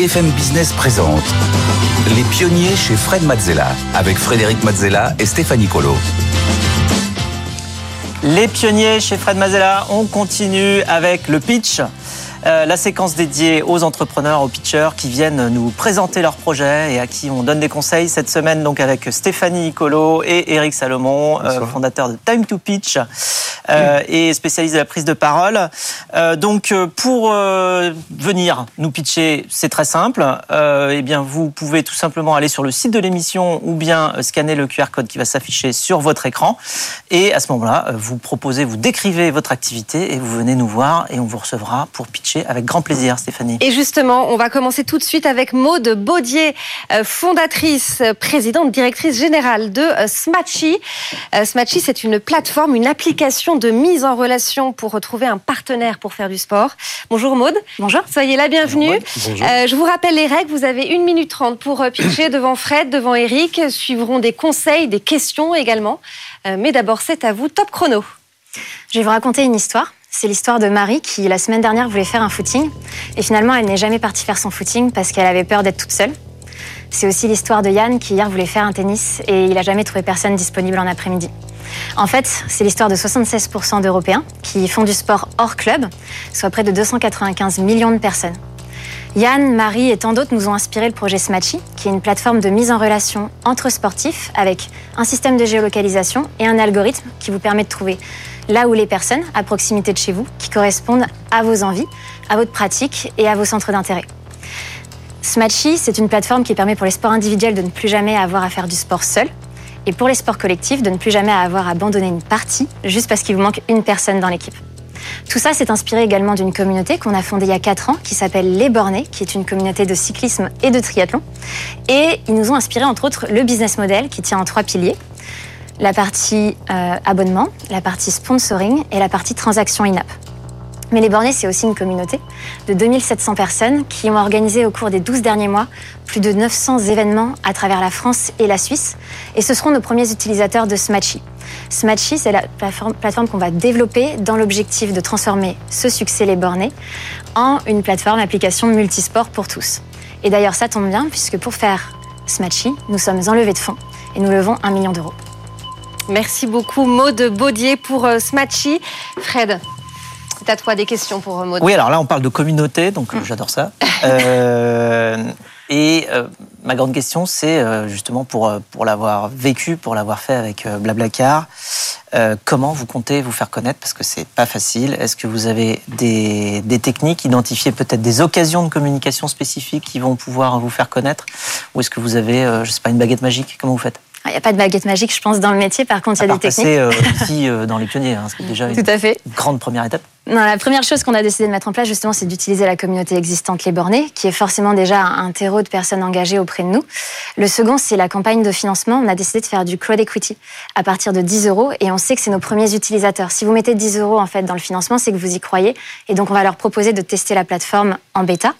BFM Business présente Les pionniers chez Fred Mazzella avec Frédéric Mazzella et Stéphanie Colo. Les pionniers chez Fred Mazzella, on continue avec le pitch. Euh, la séquence dédiée aux entrepreneurs, aux pitchers qui viennent nous présenter leurs projets et à qui on donne des conseils cette semaine donc avec Stéphanie Nicolo et Eric Salomon, euh, fondateur de Time to Pitch euh, et spécialiste de la prise de parole. donc pour venir nous pitcher, c'est très simple. eh bien vous pouvez tout simplement aller sur le site de l'émission ou bien scanner le QR code qui va s'afficher sur votre écran et à ce moment-là vous proposez, vous décrivez votre activité et vous venez nous voir et on vous recevra pour pitcher avec grand plaisir, Stéphanie. Et justement, on va commencer tout de suite avec Maude Baudier, euh, fondatrice, présidente, directrice générale de euh, Smatchy. Euh, Smatchy, c'est une plateforme, une application de mise en relation pour retrouver un partenaire pour faire du sport. Bonjour Maude. Bonjour. Soyez la bienvenue. Bonjour, je vous rappelle les règles. Vous avez une minute trente pour pitcher devant Fred, devant Eric. Suivront des conseils, des questions également. mais d'abord, c'est à vous. Top chrono. Je vais vous raconter une histoire. C'est l'histoire de Marie qui, la semaine dernière, voulait faire un footing. Et finalement, elle n'est jamais partie faire son footing parce qu'elle avait peur d'être toute seule. C'est aussi l'histoire de Yann qui, hier, voulait faire un tennis et il n'a jamais trouvé personne disponible en après-midi. En fait, c'est l'histoire de 76% d'Européens qui font du sport hors club, soit près de 295 millions de personnes. Yann, Marie et tant d'autres nous ont inspiré le projet Smatchy, qui est une plateforme de mise en relation entre sportifs avec un système de géolocalisation et un algorithme qui vous permet de trouver là où les personnes à proximité de chez vous qui correspondent à vos envies, à votre pratique et à vos centres d'intérêt. Smatchy, c'est une plateforme qui permet pour les sports individuels de ne plus jamais avoir à faire du sport seul et pour les sports collectifs de ne plus jamais avoir à abandonner une partie juste parce qu'il vous manque une personne dans l'équipe. Tout ça s'est inspiré également d'une communauté qu'on a fondée il y a 4 ans qui s'appelle Les Bornés, qui est une communauté de cyclisme et de triathlon. Et ils nous ont inspiré entre autres le business model qui tient en trois piliers la partie euh, abonnement, la partie sponsoring et la partie transaction in-app. Mais les bornés, c'est aussi une communauté de 2700 personnes qui ont organisé au cours des 12 derniers mois plus de 900 événements à travers la France et la Suisse. Et ce seront nos premiers utilisateurs de Smatchy. Smatchy, c'est la plateforme qu'on va développer dans l'objectif de transformer ce succès les bornés en une plateforme application multisport pour tous. Et d'ailleurs, ça tombe bien puisque pour faire Smatchy, nous sommes en levée de fonds et nous levons un million d'euros. Merci beaucoup Maude Baudier pour euh, Smatchy. Fred, c'est à toi des questions pour euh, Maude. Oui, alors là on parle de communauté, donc euh, j'adore ça. et ma grande question, c'est justement pour, pour l'avoir vécu, pour l'avoir fait avec Blablacar, comment vous comptez vous faire connaître? Parce que c'est pas facile. Est-ce que vous avez des, des techniques, identifier peut-être des occasions de communication spécifiques qui vont pouvoir vous faire connaître? Ou est-ce que vous avez, je sais pas, une baguette magique? Comment vous faites? Il n'y a pas de baguette magique, je pense, dans le métier. Par contre, il y a des techniques. C'est euh, ici euh, dans les pionniers, hein, c'est déjà Tout à fait. une grande première étape. Non, la première chose qu'on a décidé de mettre en place, justement, c'est d'utiliser la communauté existante Les Bornés, qui est forcément déjà un terreau de personnes engagées auprès de nous. Le second, c'est la campagne de financement. On a décidé de faire du crowd equity à partir de 10 euros et on sait que c'est nos premiers utilisateurs. Si vous mettez 10 euros en fait dans le financement, c'est que vous y croyez et donc on va leur proposer de tester la plateforme en bêta.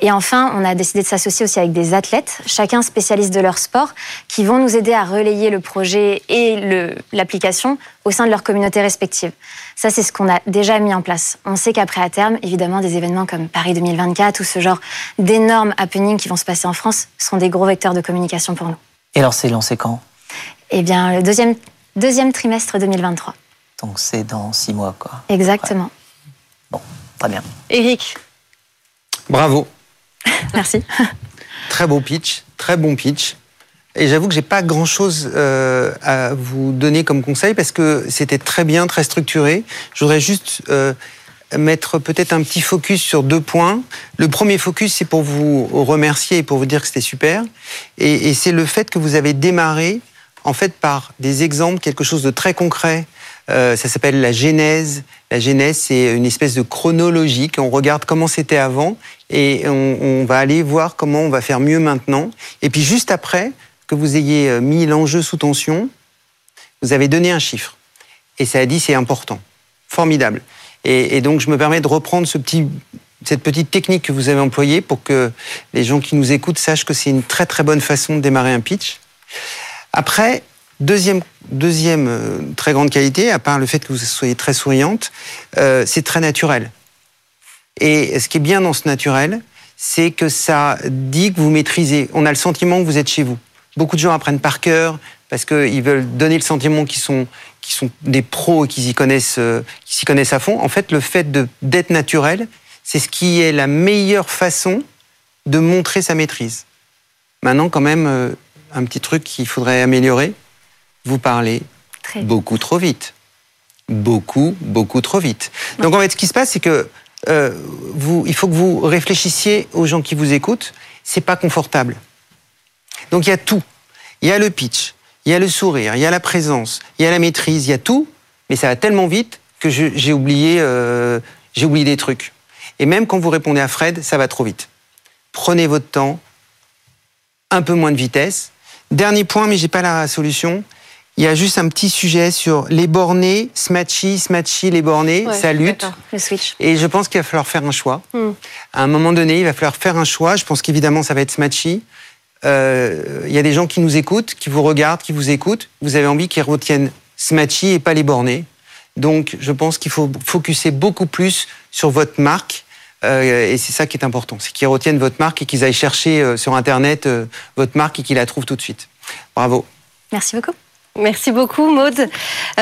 Et enfin, on a décidé de s'associer aussi avec des athlètes, chacun spécialiste de leur sport, qui vont nous aider à relayer le projet et l'application au sein de leur communauté respective. Ça, c'est ce qu'on a déjà mis en place. On sait qu'après, à terme, évidemment, des événements comme Paris 2024 ou ce genre d'énormes happenings qui vont se passer en France seront des gros vecteurs de communication pour nous. Et alors, c'est lancé quand? Eh bien, le deuxième, deuxième trimestre 2023. Donc, c'est dans six mois, quoi. Exactement. Bon, très bien. Eric Bravo. Merci. Très beau pitch, très bon pitch. Et j'avoue que j'ai pas grand chose euh, à vous donner comme conseil parce que c'était très bien, très structuré. Je voudrais juste euh, mettre peut-être un petit focus sur deux points. Le premier focus, c'est pour vous remercier et pour vous dire que c'était super. Et, et c'est le fait que vous avez démarré en fait par des exemples, quelque chose de très concret. Euh, ça s'appelle la genèse. La genèse, c'est une espèce de chronologie. On regarde comment c'était avant et on, on, va aller voir comment on va faire mieux maintenant. Et puis juste après que vous ayez euh, mis l'enjeu sous tension, vous avez donné un chiffre. Et ça a dit c'est important. Formidable. Et, donc je me permets de reprendre cette petite technique que vous avez employée pour que les gens qui nous écoutent sachent que c'est une très très bonne façon de démarrer un pitch. Après, deuxième, deuxième euh, très grande qualité, à part le fait que vous soyez très souriante, euh, c'est très naturel. Et ce qui est bien dans ce naturel, c'est que ça dit que vous maîtrisez. On a le sentiment que vous êtes chez vous. Beaucoup de gens apprennent par cœur parce qu'ils veulent donner le sentiment qu'ils sont, sont des pros et qu'ils s'y connaissent, euh, connaissent à fond. En fait, le fait d'être naturel, c'est ce qui est la meilleure façon de montrer sa maîtrise. Maintenant, quand même, euh, un petit truc qu'il faudrait améliorer, vous parlez Très beaucoup trop vite. Beaucoup, beaucoup trop vite. Donc en fait, ce qui se passe, c'est que euh, vous, il faut que vous réfléchissiez aux gens qui vous écoutent. C'est pas confortable. Donc il y a tout. Il y a le pitch, il y a le sourire, il y a la présence, il y a la maîtrise, il y a tout. Mais ça va tellement vite que j'ai oublié, euh, j'ai oublié des trucs. Et même quand vous répondez à Fred, ça va trop vite. Prenez votre temps, un peu moins de vitesse. Dernier point, mais j'ai pas la solution. Il y a juste un petit sujet sur les bornés, Smatchy, Smatchy, les bornés, Ouais, ça lutte. Le switch. Et je pense qu'il va falloir faire un choix. Hmm. À un moment donné, il va falloir faire un choix. Je pense qu'évidemment, ça va être Smatchy. Euh, Il y a des gens qui nous écoutent, qui vous regardent, qui vous écoutent. Vous avez envie qu'ils retiennent Smatchy et pas les bornés. Donc, je pense qu'il faut focuser beaucoup plus sur votre marque. Euh, et c'est ça qui est important, c'est qu'ils retiennent votre marque et qu'ils aillent chercher euh, sur Internet euh, votre marque et qu'ils la trouvent tout de suite. Bravo. Merci beaucoup. Merci beaucoup, Maude.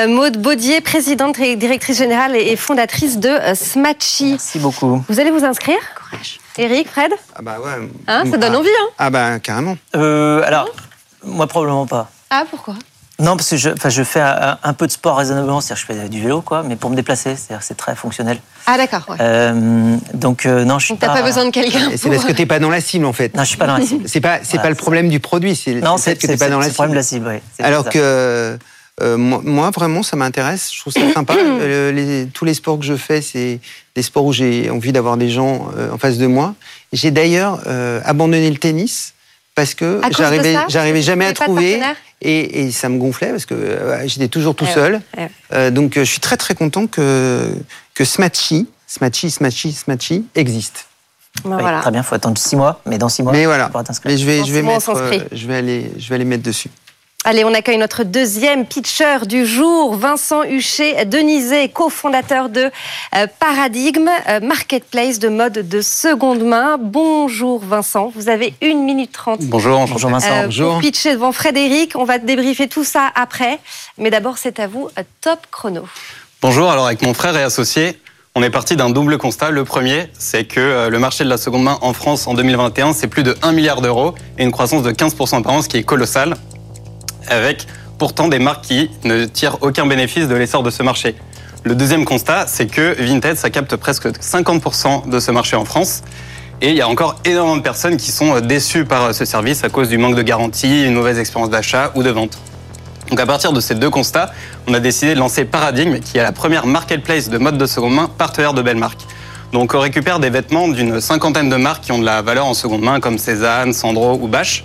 Maude Baudier, présidente et directrice générale et fondatrice de Smatchy. Merci beaucoup. Vous allez vous inscrire? Courage. Eric, Fred Ah bah ouais. Hein, Ça donne Ah. envie, hein Ah bah carrément. Euh, alors, moi probablement pas. Ah, pourquoi? Non, parce que je, enfin, je fais un, un peu de sport raisonnablement, c'est-à-dire que je fais du vélo, quoi, mais pour me déplacer, c'est-à-dire que c'est très fonctionnel. Ah, d'accord. ouais. Euh, donc euh, non, je suis Donc, t'as pas. pas besoin de quelqu'un. C'est pour- parce que t'es pas dans la cible en fait. Non, je suis pas dans la cible. C'est pas c'est Voilà, pas le problème du produit, c'est le c'est fait que t'es pas dans la c'est le problème de cible. la cible, oui. c'est Alors que euh, moi, moi, vraiment ça m'intéresse, je trouve ça sympa. Euh, les- tous les sports que je fais, c'est des sports où j'ai envie d'avoir des gens euh, en face de moi. J'ai d'ailleurs euh, abandonné le tennis parce que j'arrivais jamais à trouver et, et ça me gonflait parce que euh, j'étais toujours tout Eh ouais, seul. eh ouais. Euh, donc euh, je suis très très content que que Smatchy, Smatchy, Smatchy, Smatchy existe. Ben, Oui, voilà. Très bien, il faut attendre six mois, mais dans six mois, Mais voilà. tu pourras t'inscrire. Mais je vais, Dans je vais mettre, euh, je vais aller, je vais aller mettre dessus. Allez, on accueille notre deuxième pitcher du jour, Vincent Huchet, Denisé, cofondateur de euh, Paradigme, euh, marketplace de mode de seconde main. Bonjour Vincent, vous avez une minute trente. Bonjour. Bonjour Vincent. euh, bonjour. pour pitcher devant Frédéric, on va débriefer tout ça après. Mais d'abord, c'est à vous, top chrono. Bonjour, alors avec mon frère et associé, on est parti d'un double constat. Le premier, c'est que le marché de la seconde main en France en 2021, c'est plus de 1 milliard d'euros et une croissance de 15% par an, ce qui est colossal, avec pourtant des marques qui ne tirent aucun bénéfice de l'essor de ce marché. Le deuxième constat, c'est que Vinted, ça capte presque 50% de ce marché en France. Et il y a encore énormément de personnes qui sont euh, déçues par euh, ce service à cause du manque de garantie, une mauvaise expérience d'achat ou de vente. Donc à partir de ces deux constats, on a décidé de lancer Paradigme, qui est la première marketplace de mode de seconde main partenaire de belles marques. Donc on récupère des vêtements d'une cinquantaine de marques qui ont de la valeur en seconde main, comme Cézanne, Sandro ou Bache.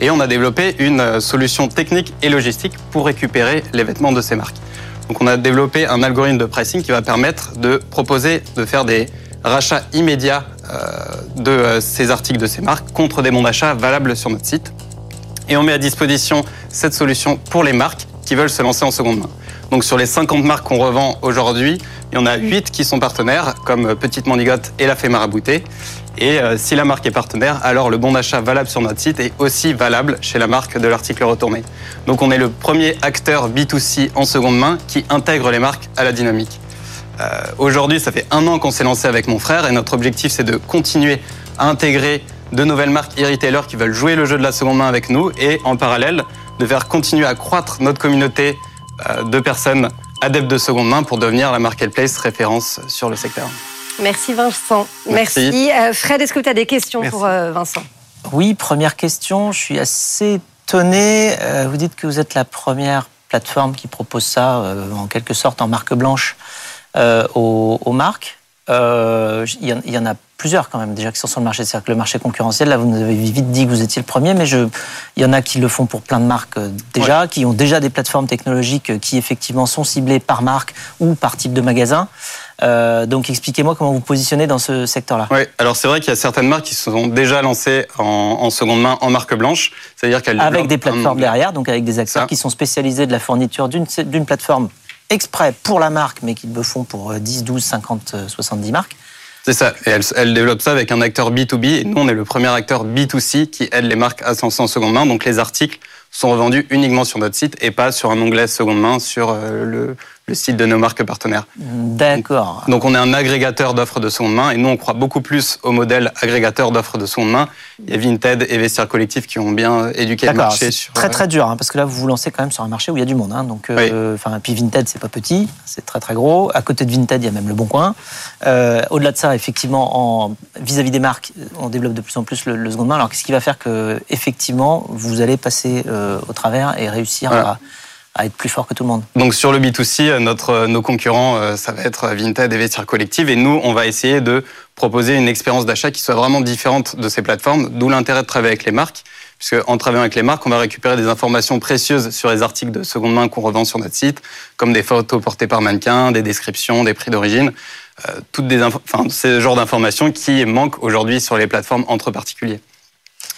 Et on a développé une euh, solution technique et logistique pour récupérer les vêtements de ces marques. Donc on a développé un algorithme de pricing qui va permettre de proposer de faire des rachats immédiats euh, de euh, ces articles de ces marques contre des bons d'achat valables sur notre site. Et on met à disposition cette solution pour les marques qui veulent se lancer en seconde main. Donc sur les 50 marques qu'on revend aujourd'hui, il y en a 8 qui sont partenaires, comme euh, Petite Mandigote et La Fée Marabouté. Et euh, si la marque est partenaire, alors le bon d'achat valable sur notre site est aussi valable chez la marque de l'article retourné. Donc on est le premier acteur B2C en seconde main qui intègre les marques à la dynamique. Euh, Aujourd'hui, ça fait un an qu'on s'est lancé avec mon frère et notre objectif, c'est de continuer à intégrer de nouvelles marques e-retailers qui veulent jouer le jeu de la seconde main avec nous et en parallèle de faire continuer à croître notre communauté de personnes adeptes de seconde main pour devenir la marketplace référence sur le secteur. Merci Vincent. Merci. Merci. Euh, Fred, est-ce que tu as des questions Merci. pour euh, Vincent? Oui, première question. Je suis assez étonné. euh, Vous dites que vous êtes la première plateforme qui propose ça, en quelque sorte, en marque blanche aux, aux marques. Il y, en- il y en a plusieurs quand même déjà qui sont sur le marché. C'est-à-dire que le marché concurrentiel, là, vous nous avez vite dit que vous étiez le premier, mais je, il y en a qui le font pour plein de marques euh, déjà, qui ont déjà des plateformes technologiques euh, qui effectivement sont ciblées par marque ou par type de magasin. Euh, donc expliquez-moi comment vous positionnez dans ce secteur-là. Oui, alors c'est vrai qu'il y a certaines marques qui se sont déjà lancées en, en seconde main en marque blanche, c'est-à-dire qu'elles Avec des plateformes derrière, donc avec des acteurs Ça. qui sont spécialisés de la fourniture d'une plateforme exprès pour la marque, mais qui le font pour euh, 10, 12, 50, euh, 70 marques. C'est ça, et elles développent ça avec un acteur B2B, et nous on est le premier acteur B2C qui aide les marques à se lancer en seconde main, donc les articles sont revendus uniquement sur notre site et pas sur un onglet seconde main sur euh, le, le site de nos marques partenaires. D'accord. Donc on est un agrégateur d'offres de seconde main et nous on croit beaucoup plus au modèle agrégateur d'offres de seconde main. Il y a Vinted et Vestiaire Collectif qui ont bien éduqué le marché c'est sur très euh, très dur, hein, parce que là vous vous lancez quand même sur un marché où il y a du monde. hein, donc, euh, enfin, puis Vinted c'est pas petit, c'est très très gros. À côté de Vinted il y a même le Bon Coin. Euh, Au-delà de ça, effectivement, en vis-à-vis des marques, on développe de plus en plus le, le seconde main. Alors qu'est-ce qui va faire que effectivement vous allez passer euh, au travers et réussir Voilà. à, à être plus fort que tout le monde Donc sur le B2C, euh, notre, euh, nos concurrents, euh, ça va être Vinted et Vestiaire Collective. Et nous, on va essayer de proposer une expérience d'achat qui soit vraiment différente de ces plateformes, d'où l'intérêt de travailler avec les marques. Puisque en travaillant avec les marques, on va récupérer des informations précieuses sur les articles de seconde main qu'on revend sur notre site, comme des photos portées par mannequin, des descriptions, des prix d'origine, euh, toutes des enfin, ce genre d'informations qui manquent aujourd'hui sur les plateformes entre particuliers.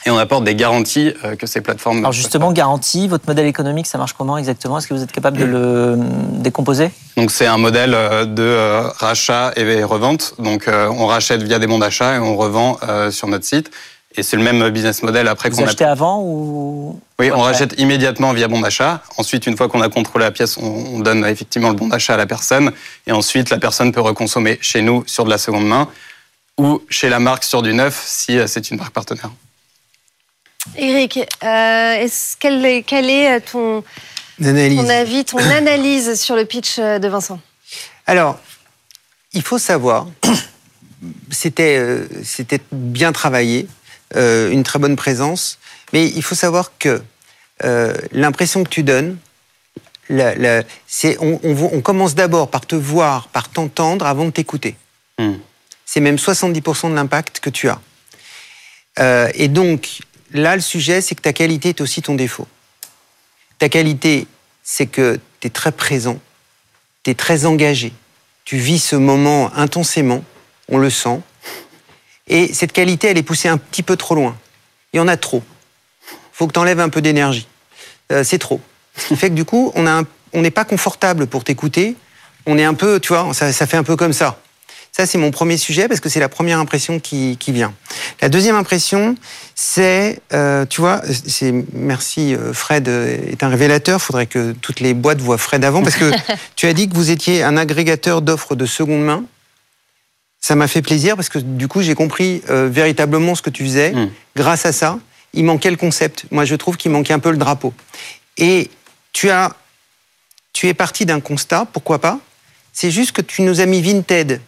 Et on apporte des garanties euh, que ces plateformes. Alors justement, garantie, votre modèle économique, ça marche comment exactement? Est-ce que vous êtes capable de le décomposer? Donc c'est un modèle euh, de euh, rachat et revente. Donc euh, on rachète via des bons d'achat et on revend euh, sur notre site. Et c'est le même business model après Vous qu'on a. achetez avant ou Oui, on après rachète immédiatement via bon d'achat. Ensuite, une fois qu'on a contrôlé la pièce, on, on donne effectivement le bon d'achat à la personne. Et ensuite, la personne peut reconsommer chez nous sur de la seconde main ou chez la marque sur du neuf si euh, c'est une marque partenaire. Eric, euh, est-ce- quel, est, quel est ton, L'analyse. ton avis, ton analyse sur le pitch euh, de Vincent? Alors, il faut savoir, c'était euh, c'était bien travaillé, euh, une très bonne présence, mais il faut savoir que euh, l'impression que tu donnes, la- la- on, on on commence d'abord par te voir, par t'entendre avant de t'écouter. Hmm. C'est même 70% de l'impact que tu as. Euh, et donc, là, le sujet, c'est que ta qualité est aussi ton défaut. Ta qualité, c'est que tu es très présent, tu es très engagé, tu vis ce moment intensément, on le sent, et cette qualité, elle est poussée un petit peu trop loin. Il y en a trop. faut que tu enlèves un peu d'énergie. Euh, c'est trop. Ce qui fait que du coup, on n'est pas confortable pour t'écouter, on est un peu, tu vois, ça fait un peu comme ça. Ça, c'est mon premier sujet parce que c'est la première impression qui, qui vient. La deuxième impression, c'est, euh, tu vois, c'est merci euh, Fred euh, est un révélateur. Il faudrait que toutes les boîtes voient Fred avant parce que tu as dit que vous étiez un agrégateur d'offres de seconde main. Ça m'a fait plaisir parce que du coup, j'ai compris euh, véritablement ce que tu faisais. Mm. Grâce à ça, il manquait le concept. Moi, je trouve qu'il manquait un peu le drapeau. Et tu as, tu es parti d'un constat. Pourquoi pas? C'est juste que tu nous as mis Vinted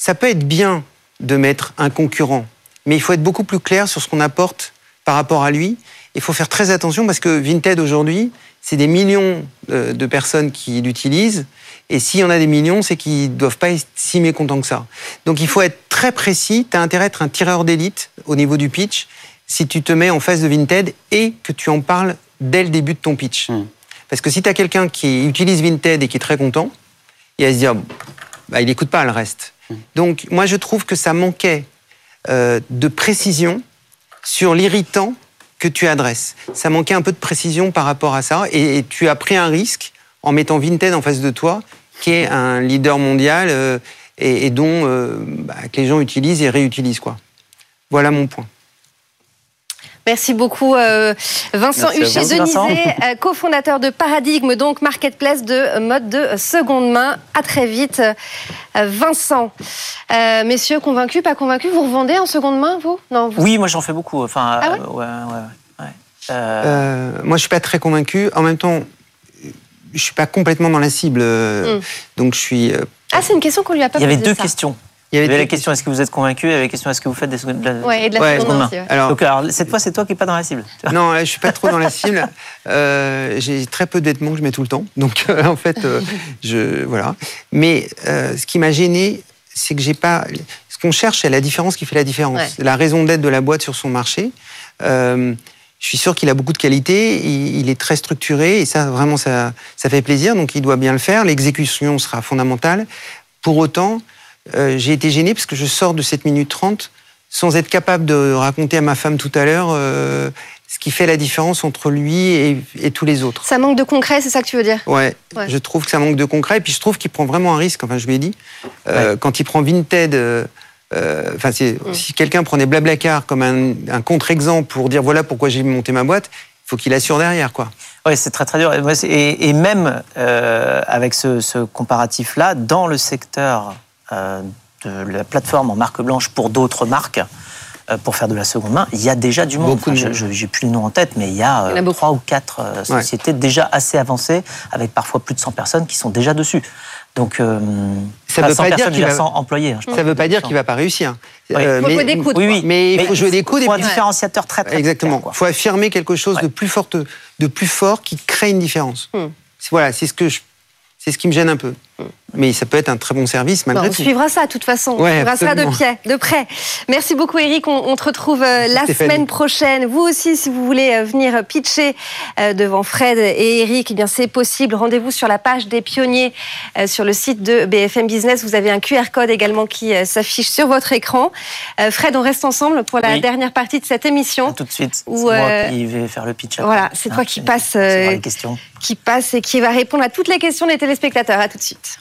ça peut être bien de mettre un concurrent, mais il faut être beaucoup plus clair sur ce qu'on apporte par rapport à lui. Il faut faire très attention parce que Vinted aujourd'hui, c'est des millions euh, de personnes qui l'utilisent. Et s'il y en a des millions, c'est qu'ils ne doivent pas être si mécontents que ça. Donc il faut être très précis. Tu as intérêt à être un tireur d'élite au niveau du pitch si tu te mets en face de Vinted et que tu en parles dès le début de ton pitch. Mm. Parce que si tu as quelqu'un qui utilise Vinted et qui est très content, il va se dire, bah, il n'écoute pas le reste. Donc, moi, je trouve que ça manquait euh, de précision sur l'irritant que tu adresses. Ça manquait un peu de précision par rapport à ça, et, tu as pris un risque en mettant Vinted en face de toi, qui est un leader mondial euh, et, et dont euh, bah, que les gens utilisent et réutilisent quoi. Voilà mon point. Merci beaucoup euh, Vincent Merci Huchet. Denisé, euh, cofondateur de Paradigme, donc marketplace de mode de seconde main. À très vite, euh, Vincent. Euh, messieurs, convaincus, pas convaincus Vous revendez en seconde main, vous? Non. vous- Oui, moi j'en fais beaucoup. Enfin, Ah ouais? euh, ouais, ouais, ouais. Euh, Euh, moi, je suis pas très convaincu. En même temps, je suis pas complètement dans la cible, euh, Mm. donc je suis. Ah, c'est une question qu'on lui a pas il y avait posée, deux ça. questions. Il y avait Il y avait la question est-ce que vous êtes convaincu Il y avait la question est-ce que vous faites des secondes. de la- Ouais, et de la Ouais, seconde aussi, ouais. Alors, Donc, alors, cette fois, c'est toi qui n'es pas dans la cible. Non, là, je suis pas trop dans la cible. Euh, j'ai très peu de vêtements que je mets tout le temps. Donc, euh, en fait, euh, je voilà. Mais euh, ce qui m'a gêné, c'est que j'ai pas. Ce qu'on cherche, c'est la différence qui fait la différence. Ouais. La raison d'être de la boîte sur son marché. Euh, je suis sûr qu'il a beaucoup de qualités. Il, il est très structuré et ça, vraiment, ça, ça fait plaisir. Donc, il doit bien le faire. L'exécution sera fondamentale. Pour autant, euh, j'ai été gêné parce que je sors de cette minute 30 sans être capable de raconter à ma femme tout à l'heure euh, ce qui fait la différence entre lui et, et tous les autres. Ça manque de concret, c'est ça que tu veux dire? Ouais, Ouais. je trouve que ça manque de concret. Et puis je trouve qu'il prend vraiment un risque. Enfin, je lui ai dit, euh, quand il prend Vinted, euh, euh, enfin, Mm. si quelqu'un prenait Blablacar comme un, un contre-exemple pour dire voilà pourquoi j'ai monté ma boîte, il faut qu'il assure derrière, quoi. Oui, c'est très très dur. Et même euh, avec ce, ce comparatif-là, dans le secteur euh, de la plateforme en marque blanche pour d'autres marques, euh, pour faire de la seconde main, il y a déjà du monde. Beaucoup de je- J'ai plus le nom en tête, mais il y a, Il y a euh, trois ou quatre euh, Ouais. sociétés déjà assez avancées, avec parfois plus de 100 personnes qui sont déjà dessus. Donc, euh, Ça pas veut 100 pas dire personnes, qu'il je veux va- dire 100 employés. hein, Ça parle veut pas dire 100. qu'il va pas réussir. Oui. Euh, Faut mais, jouer des coudes, Oui, oui. mais il faut jouer des coudes. et faut un différenciateur très, très Exactement. Il faut affirmer quelque chose de plus fort, de plus fort qui crée une différence. Hmm. Voilà, c'est ce que je, c'est ce qui me gêne un peu. Mais ça peut être un très bon service Bon, malgré on tout. suivra ça, de toute façon. On suivra ça de pied, de près. Merci beaucoup, Eric. On, on te retrouve euh, la Stéphanie. semaine prochaine. Vous aussi, si vous voulez euh, venir pitcher euh, devant Fred et Eric, eh bien, c'est possible. Rendez-vous sur la page des pionniers sur le site de BFM Business. Vous avez un QR code également qui s'affiche sur votre écran. Fred, on reste ensemble pour la Oui. dernière partie de cette émission. Tout de suite. C'est Ou, moi euh, qui vais faire le pitch. après. voilà, c'est toi qui euh, les questions. qui passe et qui va répondre à toutes les questions des téléspectateurs. À tout de suite.